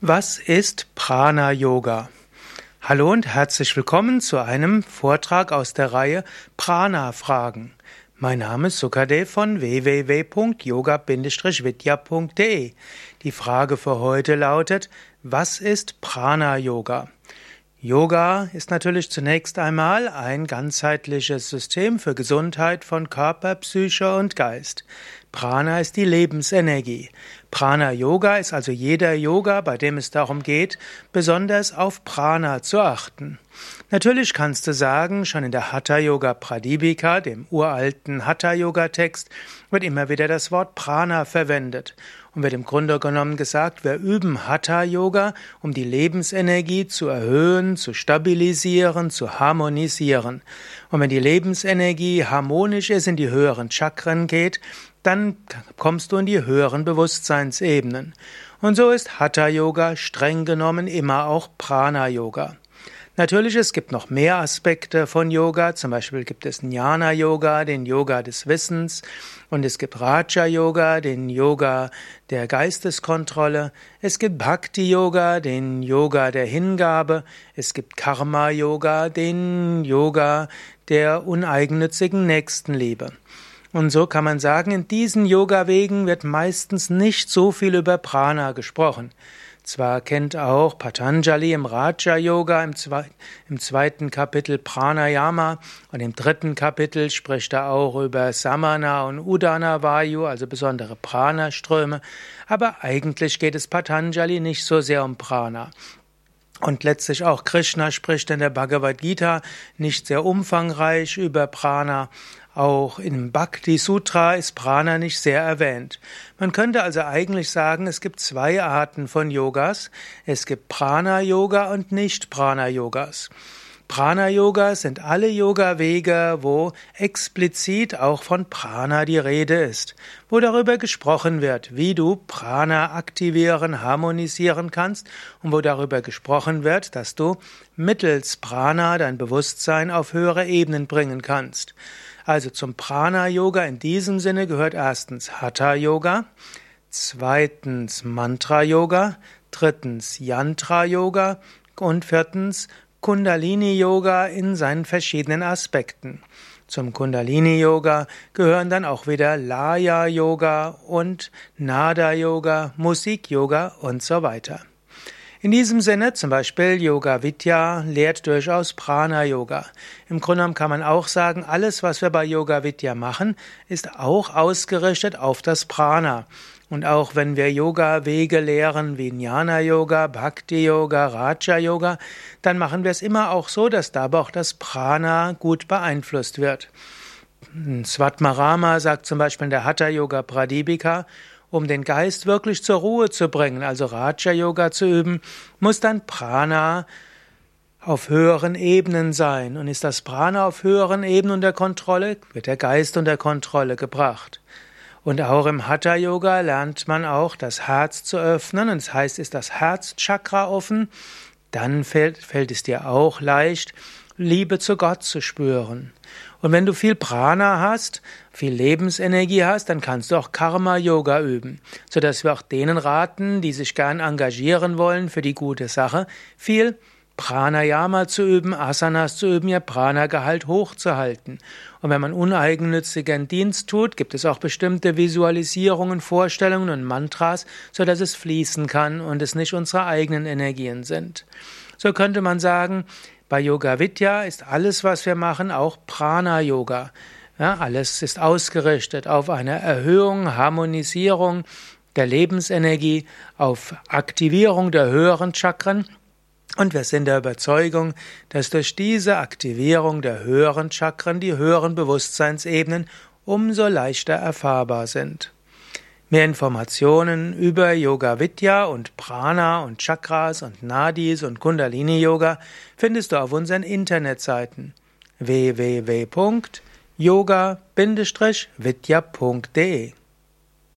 Was ist Prana Yoga? Hallo und herzlich willkommen zu einem Vortrag aus der Reihe Prana Fragen. Mein Name ist Sukadev von www.yoga-vidya.de. Die Frage für heute lautet: Was ist Prana Yoga? Yoga ist natürlich zunächst einmal ein ganzheitliches System für Gesundheit von Körper, Psyche und Geist. Prana ist die Lebensenergie. Prana Yoga ist also jeder Yoga, bei dem es darum geht, besonders auf Prana zu achten. Natürlich kannst du sagen, schon in der Hatha Yoga Pradipika, dem uralten Hatha Yoga Text, wird immer wieder das Wort Prana verwendet und wird im Grunde genommen gesagt, wir üben Hatha Yoga, um die Lebensenergie zu erhöhen, zu stabilisieren, zu harmonisieren. Und wenn die Lebensenergie harmonisch ist, in die höheren Chakren geht, dann kommst du in die höheren Bewusstseinsebenen. Und so ist Hatha Yoga streng genommen immer auch Prana Yoga. Natürlich, es gibt noch mehr Aspekte von Yoga. Zum Beispiel gibt es Jnana Yoga, den Yoga des Wissens. Und es gibt Raja Yoga, den Yoga der Geisteskontrolle. Es gibt Bhakti Yoga, den Yoga der Hingabe. Es gibt Karma Yoga, den Yoga der uneigennützigen Nächstenliebe. Und so kann man sagen, in diesen Yoga-Wegen wird meistens nicht so viel über Prana gesprochen. Zwar kennt auch Patanjali im Raja Yoga im, zwe im, zweiten Kapitel Pranayama und im dritten Kapitel spricht er auch über Samana und Udana Vayu, also besondere Prana-Ströme, aber eigentlich geht es Patanjali nicht so sehr um Prana. Und letztlich auch Krishna spricht in der Bhagavad Gita nicht sehr umfangreich über Prana, auch im Bhakti Sutra ist Prana nicht sehr erwähnt. Man könnte also eigentlich sagen, es gibt zwei Arten von Yogas. Es gibt Prana Yoga und nicht Prana Yogas. Prana Yoga sind alle Yoga-Wege, wo explizit auch von Prana die Rede ist, wo darüber gesprochen wird, wie du Prana aktivieren, harmonisieren kannst und wo darüber gesprochen wird, dass du mittels Prana dein Bewusstsein auf höhere Ebenen bringen kannst. Also zum Prana-Yoga in diesem Sinne gehört erstens Hatha-Yoga, zweitens Mantra-Yoga, drittens Yantra-Yoga und viertens Kundalini-Yoga in seinen verschiedenen Aspekten. Zum Kundalini-Yoga gehören dann auch wieder Laya-Yoga und Nada-Yoga, Musik-Yoga und so weiter. In diesem Sinne, zum Beispiel Yoga Vidya lehrt durchaus Prana Yoga. Im Grunde genommen kann man auch sagen, alles, was wir bei Yoga Vidya machen, ist auch ausgerichtet auf das Prana. Und auch wenn wir Yoga-Wege lehren wie Jnana Yoga, Bhakti Yoga, Raja Yoga, dann machen wir es immer auch so, dass dabei auch das Prana gut beeinflusst wird. Svatmarama sagt zum Beispiel in der Hatha Yoga Pradipika, um den Geist wirklich zur Ruhe zu bringen, also Raja Yoga zu üben, muss dann Prana auf höheren Ebenen sein. Und ist das Prana auf höheren Ebenen unter Kontrolle, wird der Geist unter Kontrolle gebracht. Und auch im Hatha Yoga lernt man auch, das Herz zu öffnen. Und das heißt, ist das Herzchakra offen, dann fällt, fällt es dir auch leicht, Liebe zu Gott zu spüren. Und wenn du viel Prana hast, viel Lebensenergie hast, dann kannst du auch Karma Yoga üben, so dass wir auch denen raten, die sich gern engagieren wollen für die gute Sache, viel Pranayama zu üben, Asanas zu üben, ihr Prana-Gehalt hochzuhalten. Und wenn man uneigennützigen Dienst tut, gibt es auch bestimmte Visualisierungen, Vorstellungen und Mantras, so dass es fließen kann und es nicht unsere eigenen Energien sind. So könnte man sagen, bei Yoga Vidya ist alles, was wir machen, auch Prana Yoga. Ja, alles ist ausgerichtet auf eine Erhöhung, Harmonisierung der Lebensenergie, auf Aktivierung der höheren Chakren. Und wir sind der Überzeugung, dass durch diese Aktivierung der höheren Chakren die höheren Bewusstseinsebenen umso leichter erfahrbar sind. Mehr Informationen über Yoga Vidya und Prana und Chakras und Nadis und Kundalini Yoga findest du auf unseren Internetseiten www.yoga-vidya.de